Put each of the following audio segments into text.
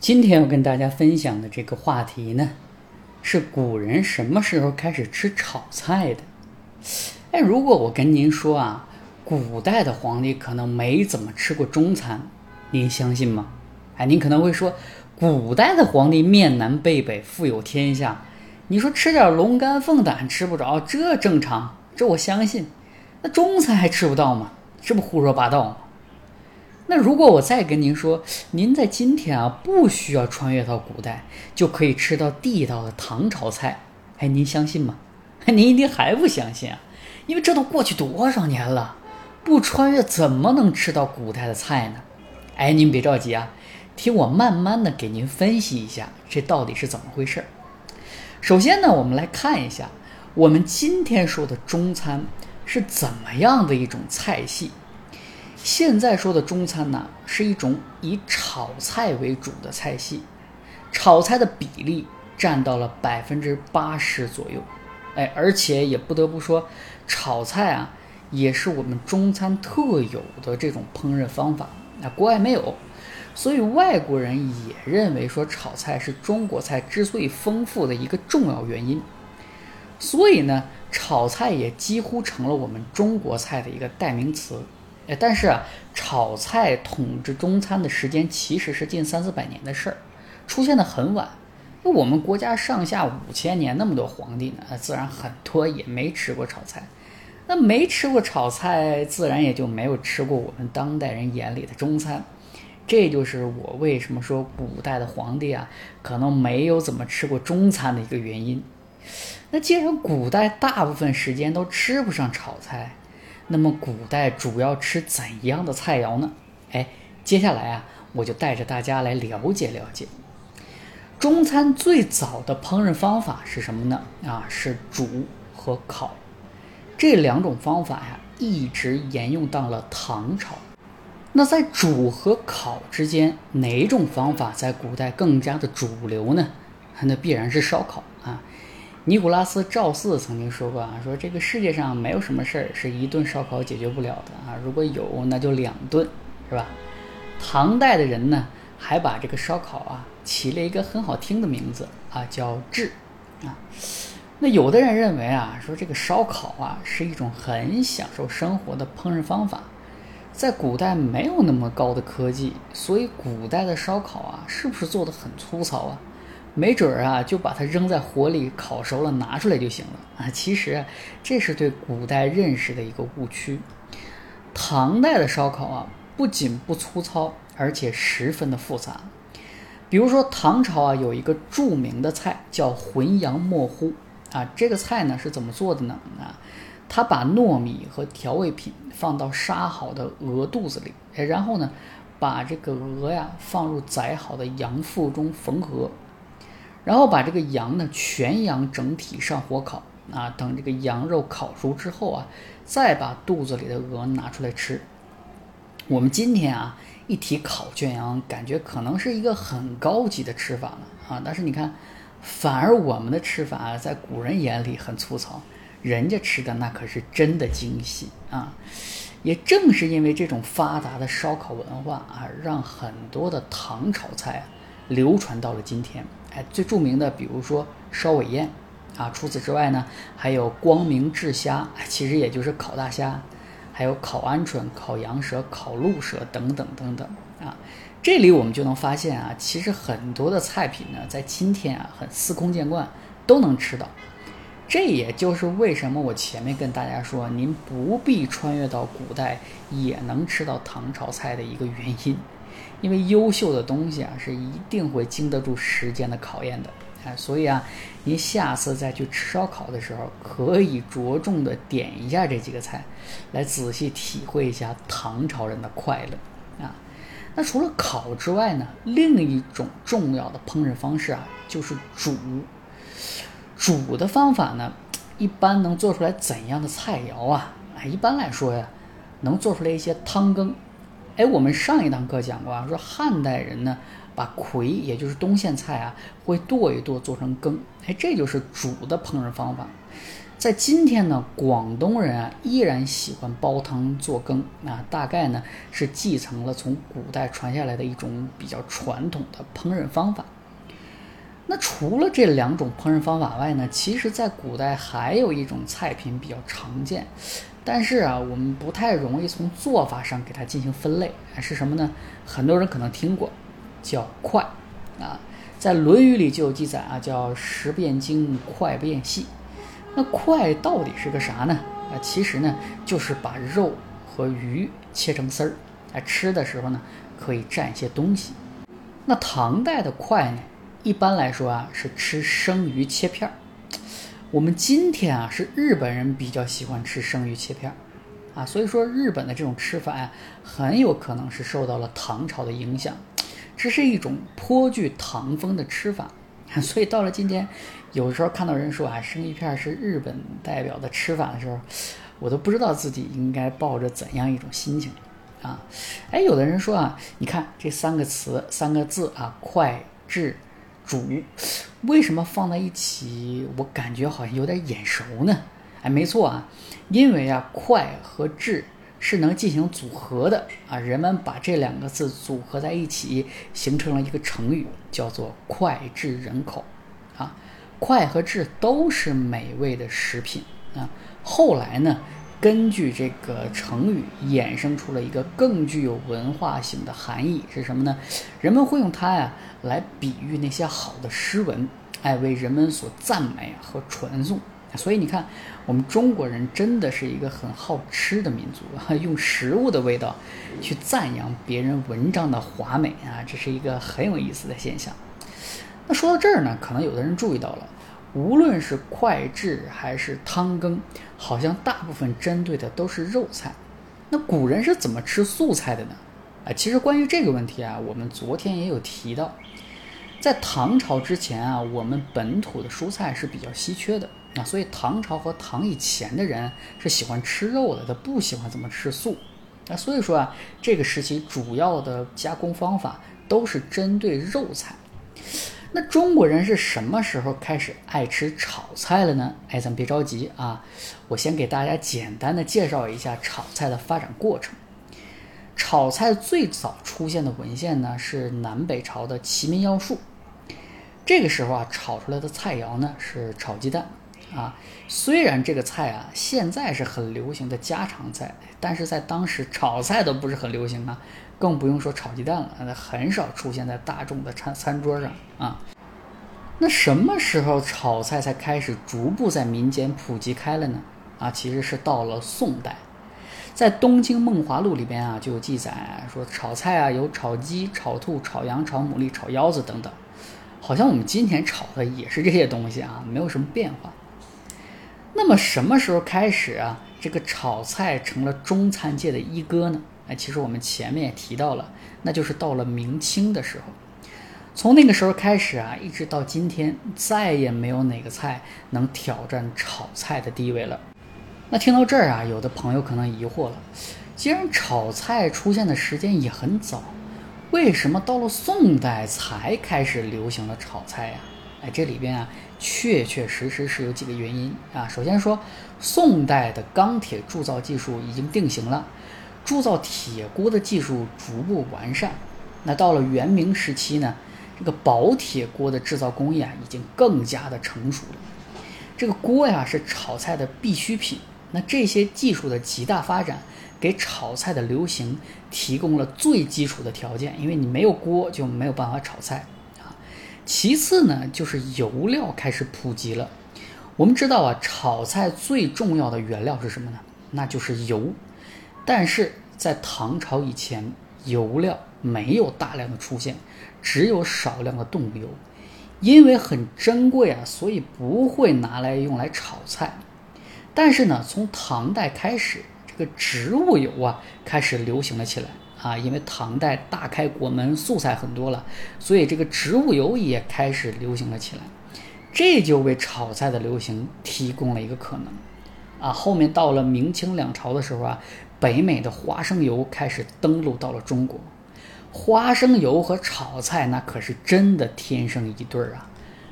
今天要跟大家分享的这个话题呢，是古人什么时候开始吃炒菜的？哎，如果我跟您说啊，古代的皇帝可能没怎么吃过中餐，您相信吗？哎，您可能会说，古代的皇帝面南背北，富有天下，你说吃点龙肝凤胆吃不着，这正常，这我相信。那中餐还吃不到吗？这不胡说八道吗？那如果我再跟您说，您在今天啊，不需要穿越到古代，就可以吃到地道的唐朝菜，哎，您相信吗？您一定还不相信啊，因为这都过去多少年了，不穿越怎么能吃到古代的菜呢？哎，您别着急啊，听我慢慢的给您分析一下，这到底是怎么回事儿。首先呢，我们来看一下我们今天说的中餐是怎么样的一种菜系。现在说的中餐呢，是一种以炒菜为主的菜系，炒菜的比例占到了百分之八十左右，哎，而且也不得不说，炒菜啊，也是我们中餐特有的这种烹饪方法，那国外没有，所以外国人也认为说炒菜是中国菜之所以丰富的一个重要原因，所以呢，炒菜也几乎成了我们中国菜的一个代名词。但是啊，炒菜统治中餐的时间其实是近三四百年的事儿，出现的很晚。那我们国家上下五千年那么多皇帝呢，自然很多也没吃过炒菜。那没吃过炒菜，自然也就没有吃过我们当代人眼里的中餐。这就是我为什么说古代的皇帝啊，可能没有怎么吃过中餐的一个原因。那既然古代大部分时间都吃不上炒菜，那么古代主要吃怎样的菜肴呢？哎，接下来啊，我就带着大家来了解了解中餐最早的烹饪方法是什么呢？啊，是煮和烤这两种方法呀，一直沿用到了唐朝。那在煮和烤之间，哪种方法在古代更加的主流呢？那必然是烧烤。尼古拉斯赵四曾经说过啊，说这个世界上没有什么事儿是一顿烧烤解决不了的啊，如果有那就两顿，是吧？唐代的人呢，还把这个烧烤啊起了一个很好听的名字啊，叫炙啊。那有的人认为啊，说这个烧烤啊是一种很享受生活的烹饪方法，在古代没有那么高的科技，所以古代的烧烤啊是不是做的很粗糙啊？没准儿啊，就把它扔在火里烤熟了，拿出来就行了啊！其实啊这是对古代认识的一个误区。唐代的烧烤啊，不仅不粗糙，而且十分的复杂。比如说唐朝啊，有一个著名的菜叫浑羊墨糊啊，这个菜呢是怎么做的呢？啊，他把糯米和调味品放到杀好的鹅肚子里，哎，然后呢，把这个鹅呀放入宰好的羊腹中缝合。然后把这个羊呢，全羊整体上火烤啊，等这个羊肉烤熟之后啊，再把肚子里的鹅拿出来吃。我们今天啊，一提烤全羊，感觉可能是一个很高级的吃法了啊。但是你看，反而我们的吃法啊在古人眼里很粗糙，人家吃的那可是真的精细啊。也正是因为这种发达的烧烤文化啊，让很多的唐炒菜啊。流传到了今天，哎，最著名的，比如说烧尾宴，啊，除此之外呢，还有光明炙虾，其实也就是烤大虾，还有烤鹌鹑、烤羊舌、烤鹿舌等等等等，啊，这里我们就能发现啊，其实很多的菜品呢，在今天啊，很司空见惯，都能吃到。这也就是为什么我前面跟大家说，您不必穿越到古代也能吃到唐朝菜的一个原因。因为优秀的东西啊，是一定会经得住时间的考验的，哎，所以啊，您下次再去吃烧烤的时候，可以着重的点一下这几个菜，来仔细体会一下唐朝人的快乐啊。那除了烤之外呢，另一种重要的烹饪方式啊，就是煮。煮的方法呢，一般能做出来怎样的菜肴啊？哎，一般来说呀，能做出来一些汤羹。哎，我们上一堂课讲过啊，说汉代人呢，把葵，也就是冬苋菜啊，会剁一剁做成羹。哎，这就是煮的烹饪方法。在今天呢，广东人啊依然喜欢煲汤做羹啊，大概呢是继承了从古代传下来的一种比较传统的烹饪方法。那除了这两种烹饪方法外呢，其实在古代还有一种菜品比较常见，但是啊，我们不太容易从做法上给它进行分类，是什么呢？很多人可能听过，叫快啊，在《论语》里就有记载啊，叫食变精，快变细。那快到底是个啥呢？啊，其实呢，就是把肉和鱼切成丝儿，啊，吃的时候呢，可以蘸一些东西。那唐代的快呢？一般来说啊，是吃生鱼切片儿。我们今天啊，是日本人比较喜欢吃生鱼切片儿，啊，所以说日本的这种吃法呀，很有可能是受到了唐朝的影响。这是一种颇具唐风的吃法，所以到了今天，有时候看到人说啊，生鱼片是日本代表的吃法的时候，我都不知道自己应该抱着怎样一种心情啊。哎，有的人说啊，你看这三个词、三个字啊，快、智。煮为什么放在一起？我感觉好像有点眼熟呢。哎，没错啊，因为啊，快和智是能进行组合的啊。人们把这两个字组合在一起，形成了一个成语，叫做“脍炙人口”。啊，快和智都是美味的食品啊。后来呢？根据这个成语衍生出了一个更具有文化性的含义是什么呢？人们会用它呀来比喻那些好的诗文，哎，为人们所赞美和传颂。所以你看，我们中国人真的是一个很好吃的民族，用食物的味道去赞扬别人文章的华美啊，这是一个很有意思的现象。那说到这儿呢，可能有的人注意到了。无论是快炙还是汤羹，好像大部分针对的都是肉菜。那古人是怎么吃素菜的呢？啊，其实关于这个问题啊，我们昨天也有提到，在唐朝之前啊，我们本土的蔬菜是比较稀缺的啊，所以唐朝和唐以前的人是喜欢吃肉的，他不喜欢怎么吃素。那所以说啊，这个时期主要的加工方法都是针对肉菜。那中国人是什么时候开始爱吃炒菜了呢？哎，咱别着急啊，我先给大家简单的介绍一下炒菜的发展过程。炒菜最早出现的文献呢是南北朝的《齐民要术》，这个时候啊，炒出来的菜肴呢是炒鸡蛋啊。虽然这个菜啊现在是很流行的家常菜，但是在当时炒菜都不是很流行啊。更不用说炒鸡蛋了，那很少出现在大众的餐餐桌上啊。那什么时候炒菜才开始逐步在民间普及开了呢？啊，其实是到了宋代，在《东京梦华录》里边啊就有记载说，炒菜啊有炒鸡、炒兔、炒羊、炒牡蛎、炒腰子等等，好像我们今天炒的也是这些东西啊，没有什么变化。那么什么时候开始啊，这个炒菜成了中餐界的一哥呢？哎，其实我们前面也提到了，那就是到了明清的时候，从那个时候开始啊，一直到今天，再也没有哪个菜能挑战炒菜的地位了。那听到这儿啊，有的朋友可能疑惑了：既然炒菜出现的时间也很早，为什么到了宋代才开始流行了炒菜呀？哎，这里边啊，确确实实是有几个原因啊。首先说，宋代的钢铁铸造技术已经定型了。铸造铁锅的技术逐步完善，那到了元明时期呢，这个薄铁锅的制造工艺啊已经更加的成熟了。这个锅呀是炒菜的必需品，那这些技术的极大发展，给炒菜的流行提供了最基础的条件，因为你没有锅就没有办法炒菜啊。其次呢，就是油料开始普及了。我们知道啊，炒菜最重要的原料是什么呢？那就是油。但是在唐朝以前，油料没有大量的出现，只有少量的动物油，因为很珍贵啊，所以不会拿来用来炒菜。但是呢，从唐代开始，这个植物油啊开始流行了起来啊，因为唐代大开国门，素菜很多了，所以这个植物油也开始流行了起来，这就为炒菜的流行提供了一个可能啊。后面到了明清两朝的时候啊。北美的花生油开始登陆到了中国，花生油和炒菜那可是真的天生一对儿啊！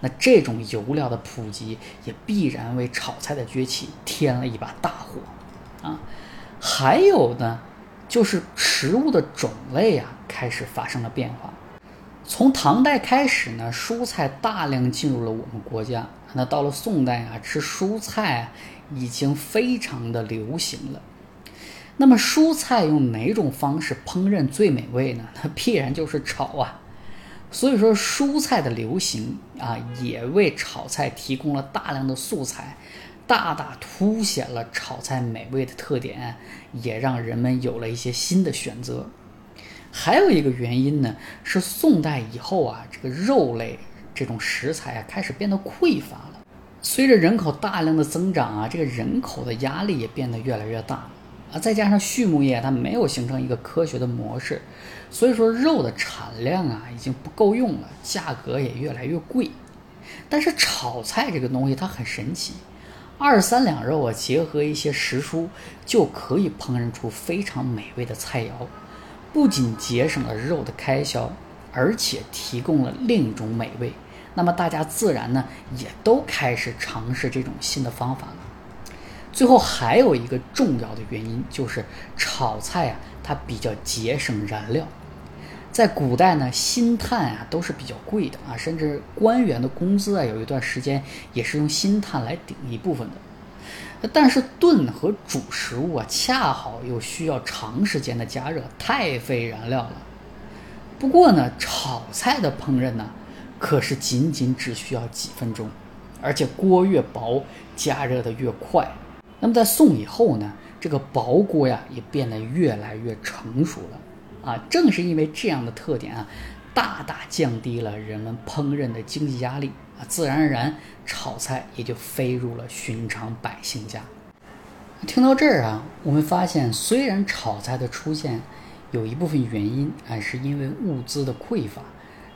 那这种油料的普及也必然为炒菜的崛起添了一把大火啊。还有呢，就是食物的种类啊开始发生了变化。从唐代开始呢，蔬菜大量进入了我们国家。那到了宋代啊，吃蔬菜已经非常的流行了。那么蔬菜用哪种方式烹饪最美味呢？那 必然就是炒啊。所以说，蔬菜的流行啊，也为炒菜提供了大量的素材，大大凸显了炒菜美味的特点，也让人们有了一些新的选择。还有一个原因呢，是宋代以后啊，这个肉类这种食材啊开始变得匮乏了。随着人口大量的增长啊，这个人口的压力也变得越来越大啊。再加上畜牧业它没有形成一个科学的模式，所以说肉的产量啊已经不够用了，价格也越来越贵。但是炒菜这个东西它很神奇，二三两肉啊结合一些时蔬就可以烹饪出非常美味的菜肴。不仅节省了肉的开销，而且提供了另一种美味。那么大家自然呢也都开始尝试这种新的方法了。最后还有一个重要的原因就是炒菜啊，它比较节省燃料。在古代呢，薪炭啊都是比较贵的啊，甚至官员的工资啊有一段时间也是用薪炭来顶一部分的。但是炖和煮食物啊，恰好又需要长时间的加热，太费燃料了。不过呢，炒菜的烹饪呢，可是仅仅只需要几分钟，而且锅越薄，加热的越快。那么在宋以后呢，这个薄锅呀也变得越来越成熟了。啊，正是因为这样的特点啊，大大降低了人们烹饪的经济压力。啊，自然而然，炒菜也就飞入了寻常百姓家。听到这儿啊，我们发现，虽然炒菜的出现有一部分原因啊，是因为物资的匮乏，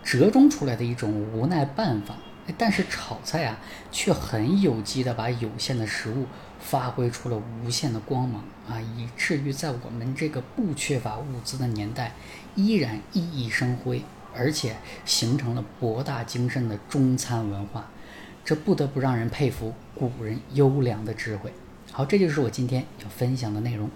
折中出来的一种无奈办法，但是炒菜啊，却很有机的把有限的食物发挥出了无限的光芒啊，以至于在我们这个不缺乏物资的年代，依然熠熠生辉。而且形成了博大精深的中餐文化，这不得不让人佩服古人优良的智慧。好，这就是我今天要分享的内容。